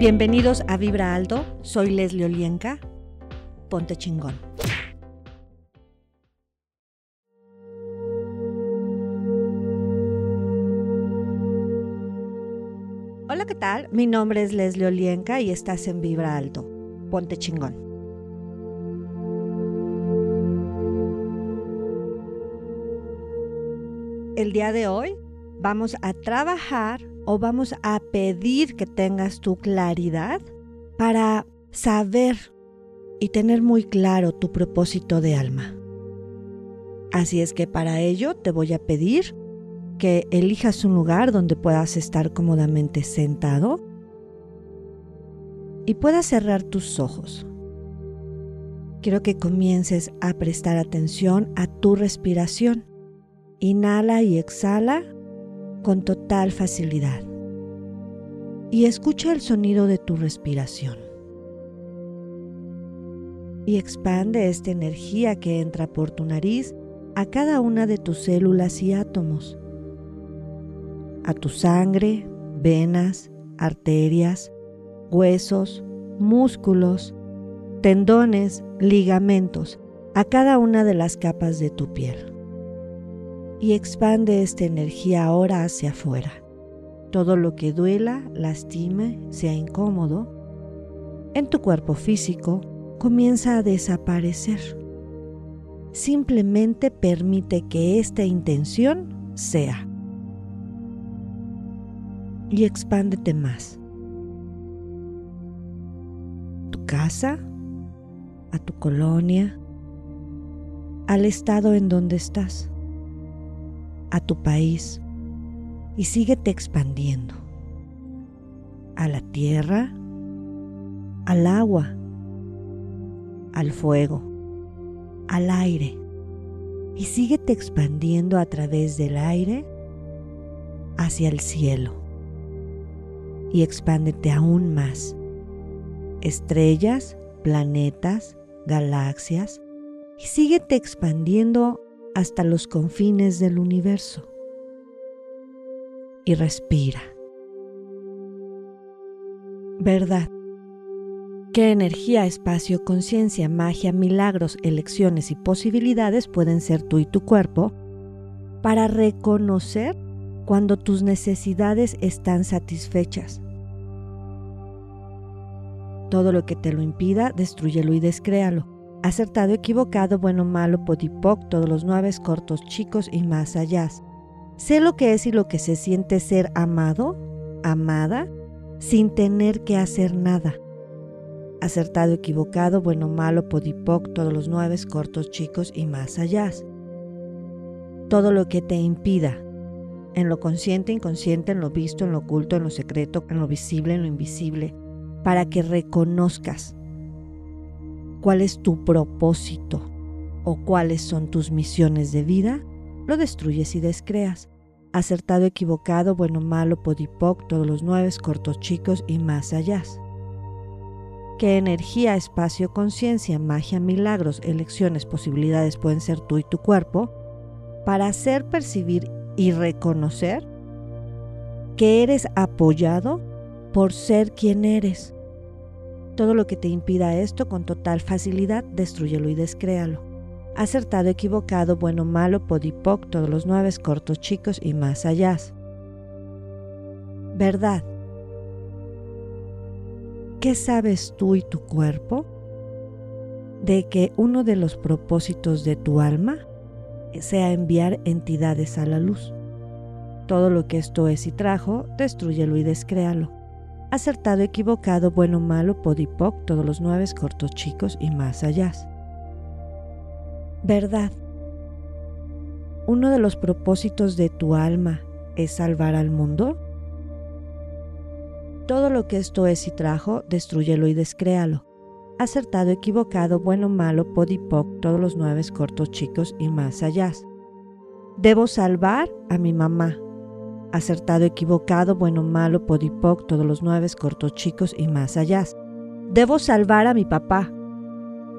Bienvenidos a Vibra Alto, soy Leslie Olienka. Ponte chingón. Hola, ¿qué tal? Mi nombre es Leslie Olienka y estás en Vibra Alto. Ponte chingón. El día de hoy vamos a trabajar o vamos a pedir que tengas tu claridad para saber y tener muy claro tu propósito de alma. Así es que para ello te voy a pedir que elijas un lugar donde puedas estar cómodamente sentado y puedas cerrar tus ojos. Quiero que comiences a prestar atención a tu respiración. Inhala y exhala con total facilidad. Y escucha el sonido de tu respiración. Y expande esta energía que entra por tu nariz a cada una de tus células y átomos. A tu sangre, venas, arterias, huesos, músculos, tendones, ligamentos, a cada una de las capas de tu piel y expande esta energía ahora hacia afuera. Todo lo que duela, lastime, sea incómodo, en tu cuerpo físico comienza a desaparecer. Simplemente permite que esta intención sea. Y expándete más. Tu casa, a tu colonia, al estado en donde estás a tu país y síguete expandiendo a la tierra, al agua, al fuego, al aire. Y síguete expandiendo a través del aire hacia el cielo. Y expándete aún más. Estrellas, planetas, galaxias. Y síguete expandiendo hasta los confines del universo. Y respira. Verdad. ¿Qué energía, espacio, conciencia, magia, milagros, elecciones y posibilidades pueden ser tú y tu cuerpo para reconocer cuando tus necesidades están satisfechas? Todo lo que te lo impida, destruyelo y descréalo acertado, equivocado, bueno, malo, podipoc, todos los nueve cortos, chicos y más allá. Sé lo que es y lo que se siente ser amado, amada, sin tener que hacer nada. Acertado, equivocado, bueno, malo, podipoc, todos los nueve cortos, chicos y más allá. Todo lo que te impida, en lo consciente, inconsciente, en lo visto, en lo oculto, en lo secreto, en lo visible, en lo invisible, para que reconozcas cuál es tu propósito o cuáles son tus misiones de vida, lo destruyes y descreas. Acertado, equivocado, bueno, malo, podipoc, todos los nueve, cortos, chicos y más allá. ¿Qué energía, espacio, conciencia, magia, milagros, elecciones, posibilidades pueden ser tú y tu cuerpo para hacer percibir y reconocer que eres apoyado por ser quien eres? Todo lo que te impida esto con total facilidad, destruyelo y descréalo. Acertado, equivocado, bueno, malo, podipoc, todos los nueve, cortos, chicos y más allá. Verdad. ¿Qué sabes tú y tu cuerpo de que uno de los propósitos de tu alma sea enviar entidades a la luz? Todo lo que esto es y trajo, destruyelo y descréalo acertado, equivocado, bueno, malo, podipoc, todos los nueve cortos chicos y más allá. Verdad. Uno de los propósitos de tu alma es salvar al mundo. Todo lo que esto es y trajo, destruyelo y descréalo. Acertado, equivocado, bueno, malo, podipoc, todos los nueve cortos chicos y más allá. Debo salvar a mi mamá, acertado, equivocado, bueno, malo, podipoc, todos los nueve, cortos, chicos y más allá. Debo salvar a mi papá.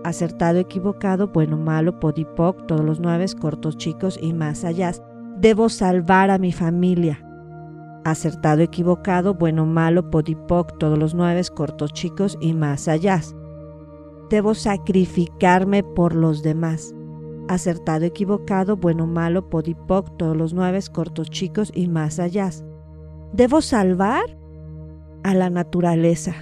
Acertado, equivocado, bueno, malo, podipoc, todos los nueve, cortos, chicos y más allá. Debo salvar a mi familia. Acertado, equivocado, bueno, malo, podipoc, todos los nueve, cortos, chicos y más allá. Debo sacrificarme por los demás. Acertado, equivocado, bueno, malo, podipoc, todos los nueve, cortos, chicos y más allá. Debo salvar a la naturaleza.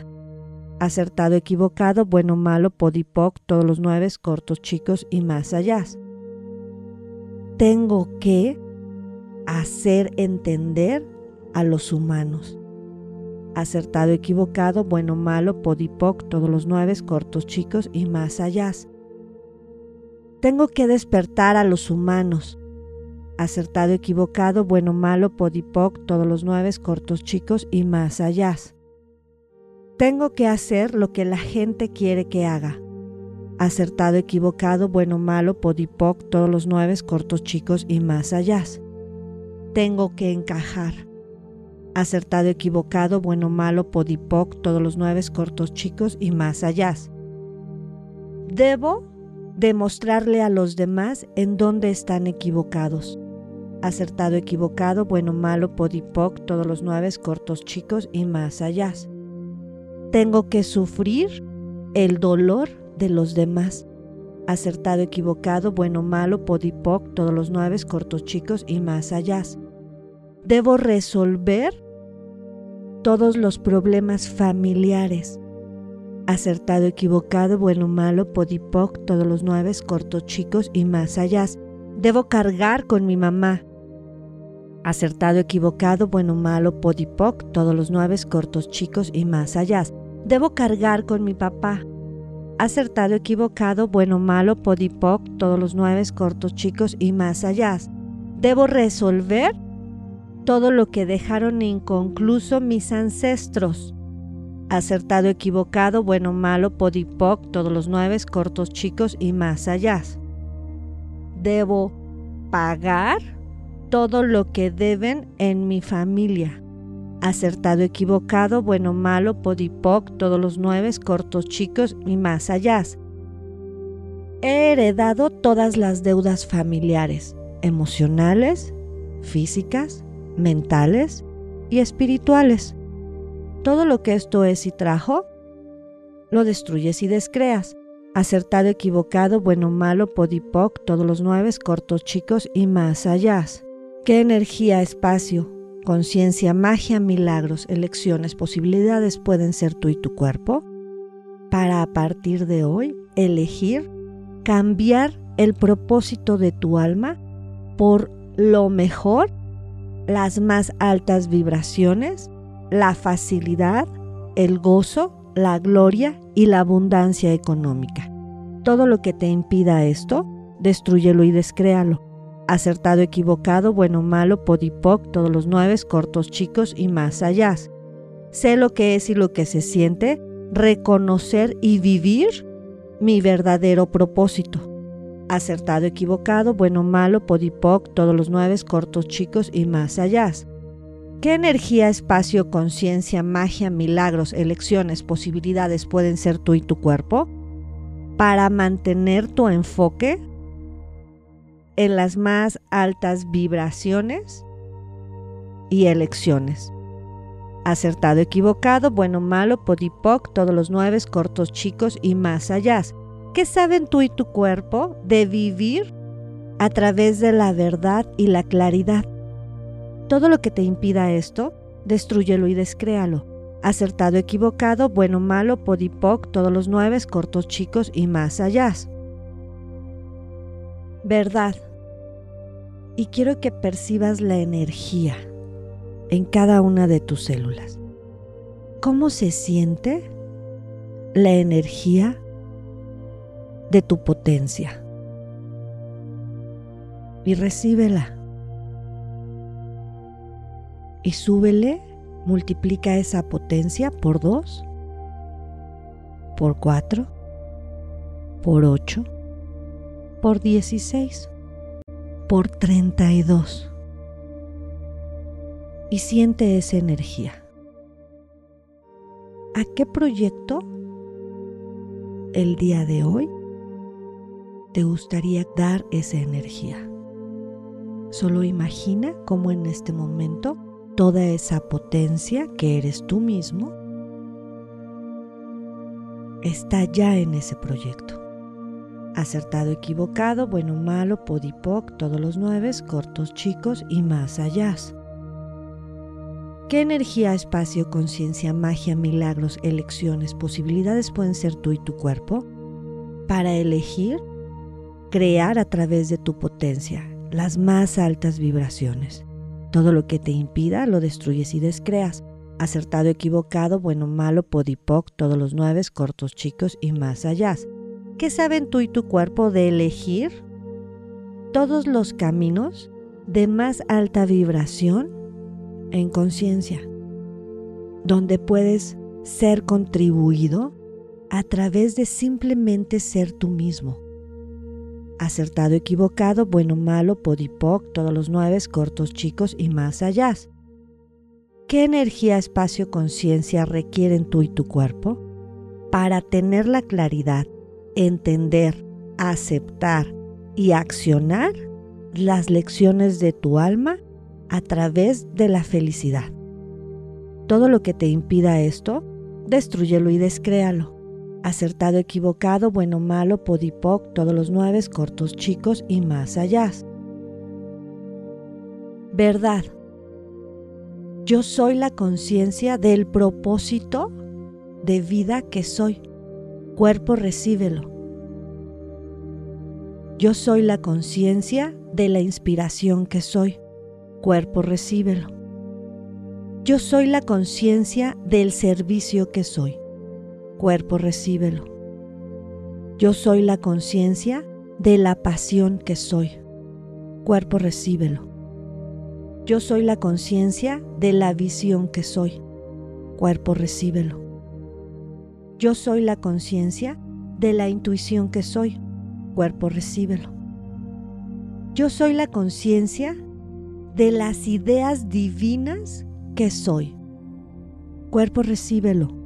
Acertado, equivocado, bueno, malo, podipoc, todos los nueve, cortos, chicos y más allá. Tengo que hacer entender a los humanos. Acertado, equivocado, bueno, malo, podipoc, todos los nueve, cortos, chicos y más allá. Tengo que despertar a los humanos. Acertado, equivocado, bueno, malo, podipoc, todos los nueve, cortos, chicos y más allá. Tengo que hacer lo que la gente quiere que haga. Acertado, equivocado, bueno, malo, podipoc, todos los nueve, cortos, chicos y más allá. Tengo que encajar acertado, equivocado, bueno, malo, podipoc, todos los nueve cortos chicos y más allá. Debo demostrarle a los demás en dónde están equivocados. Acertado, equivocado, bueno, malo, podipoc, todos los nueve cortos chicos y más allá. Tengo que sufrir el dolor de los demás. Acertado, equivocado, bueno, malo, podipoc, todos los nueve cortos chicos y más allá. Debo resolver todos los problemas familiares. Acertado, equivocado, bueno, malo, podipoc, todos los nueve, cortos, chicos y más allá. Debo cargar con mi mamá. Acertado, equivocado, bueno, malo, podipoc, todos los nueve, cortos, chicos y más allá. Debo cargar con mi papá. Acertado, equivocado, bueno, malo, podipoc, todos los nueve, cortos, chicos y más allá. Debo resolver todo lo que dejaron inconcluso mis ancestros. Acertado, equivocado, bueno, malo, podipoc, todos los nueve, cortos, chicos y más allá. Debo pagar todo lo que deben en mi familia. Acertado, equivocado, bueno, malo, podipoc, todos los nueve, cortos, chicos y más allá. He heredado todas las deudas familiares, emocionales, físicas, mentales y espirituales. Todo lo que esto es y trajo, lo destruyes y descreas. Acertado, equivocado, bueno, malo, podipoc, todos los nueve, cortos, chicos y más allá. ¿Qué energía, espacio, conciencia, magia, milagros, elecciones, posibilidades pueden ser tú y tu cuerpo? Para a partir de hoy elegir cambiar el propósito de tu alma por lo mejor las más altas vibraciones, la facilidad, el gozo, la gloria y la abundancia económica. Todo lo que te impida esto, destruyelo y descréalo. Acertado, equivocado, bueno, malo, podipoc, todos los nueve, cortos, chicos y más allá. Sé lo que es y lo que se siente, reconocer y vivir mi verdadero propósito acertado, equivocado, bueno, malo, podipoc, todos los nueve, cortos, chicos y más allá. ¿Qué energía, espacio, conciencia, magia, milagros, elecciones, posibilidades pueden ser tú y tu cuerpo para mantener tu enfoque en las más altas vibraciones y elecciones? Acertado, equivocado, bueno, malo, podipoc, todos los nueve, cortos, chicos y más allá. ¿Qué saben tú y tu cuerpo de vivir a través de la verdad y la claridad? Todo lo que te impida esto, destruyelo y descréalo. Acertado, equivocado, bueno, malo, podipoc, todos los nueve, cortos, chicos y más allá. Verdad. Y quiero que percibas la energía en cada una de tus células. ¿Cómo se siente la energía de tu potencia. Y recíbela. Y súbele, multiplica esa potencia por dos, por cuatro, por ocho, por dieciséis, por treinta y dos. Y siente esa energía. ¿A qué proyecto el día de hoy te gustaría dar esa energía. Solo imagina cómo en este momento toda esa potencia que eres tú mismo está ya en ese proyecto. Acertado, equivocado, bueno, malo, podipoc, todos los nueve, cortos, chicos y más allá. ¿Qué energía, espacio, conciencia, magia, milagros, elecciones, posibilidades pueden ser tú y tu cuerpo para elegir crear a través de tu potencia las más altas vibraciones? Todo lo que te impida lo destruyes y descreas. Acertado, equivocado, bueno, malo, podipoc, todos los nueve, cortos, chicos y más allá. ¿Qué saben tú y tu cuerpo de elegir todos los caminos de más alta vibración en conciencia, donde puedes ser contribuido a través de simplemente ser tú mismo. Acertado, equivocado, bueno, malo, podipoc, todos los nueve, cortos, chicos y más allá. ¿Qué energía, espacio, conciencia requieren tú y tu cuerpo para tener la claridad, entender, aceptar y accionar las lecciones de tu alma a través de la felicidad. Todo lo que te impida esto, destruyelo y descréalo. Acertado, equivocado, bueno, malo, podipoc, todos los nueve, cortos, chicos y más allá. Verdad. Yo soy la conciencia del propósito de vida que soy. Cuerpo, recíbelo. Yo soy la conciencia de la inspiración que soy cuerpo recíbelo. Yo soy la conciencia del servicio que soy. Cuerpo recíbelo. Yo soy la conciencia de la pasión que soy. Cuerpo recíbelo. Yo soy la conciencia de la visión que soy. Cuerpo recíbelo. Yo soy la conciencia de la intuición que soy. Cuerpo recíbelo. Yo soy la conciencia de las ideas divinas que soy. Cuerpo, recíbelo.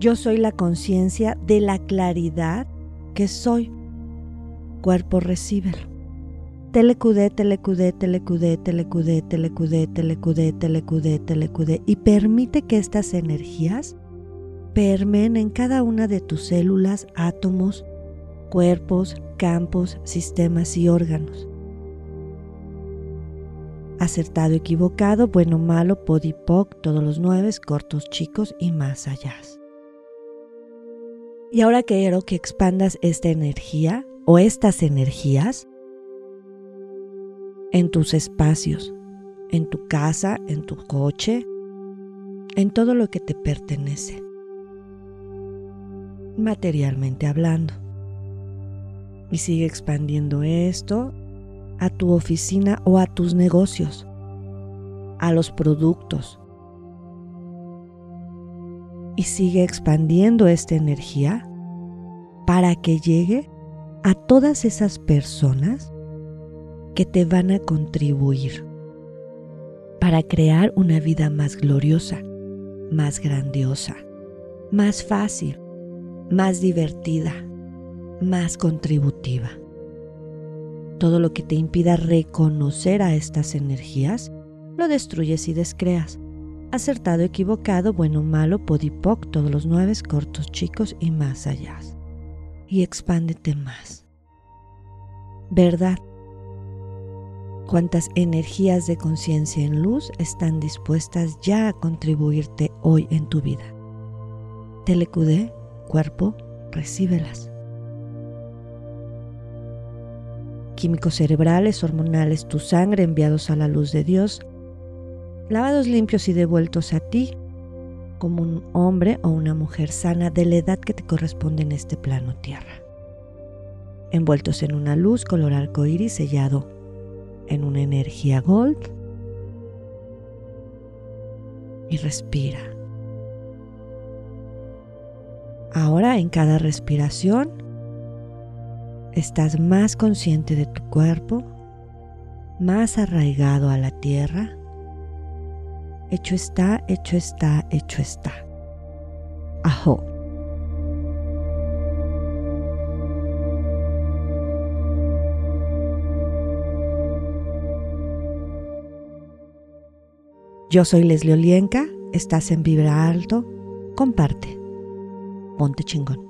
Yo soy la conciencia de la claridad que soy. Cuerpo, recíbelo. Telecudé, telecudé, telecudé, telecudé, telecudé, telecudé, telecudé, telecudé. Y permite que estas energías permeen en cada una de tus células, átomos, cuerpos, campos, sistemas y órganos acertado, equivocado, bueno, malo, podipoc, todos los nueve, cortos, chicos y más allá. Y ahora quiero que expandas esta energía o estas energías en tus espacios, en tu casa, en tu coche, en todo lo que te pertenece, materialmente hablando. Y sigue expandiendo esto a tu oficina o a tus negocios, a los productos. Y sigue expandiendo esta energía para que llegue a todas esas personas que te van a contribuir para crear una vida más gloriosa, más grandiosa, más fácil, más divertida, más contributiva todo lo que te impida reconocer a estas energías, lo destruyes y descreas. Acertado, equivocado, bueno, malo, podipoc, todos los nueve, cortos, chicos y más allá. Y expándete más. ¿Verdad? ¿Cuántas energías de conciencia en luz están dispuestas ya a contribuirte hoy en tu vida? Telecudé, cuerpo, recíbelas. químicos cerebrales, hormonales, tu sangre enviados a la luz de Dios, lavados limpios y devueltos a ti como un hombre o una mujer sana de la edad que te corresponde en este plano tierra. Envueltos en una luz color arcoíris sellado en una energía gold. Y respira. Ahora en cada respiración estás más consciente de tu cuerpo, más arraigado a la tierra. Hecho está, hecho está, hecho está. Ajo. Yo soy Leslie Olienka, estás en Vibra Alto, comparte. Ponte chingón.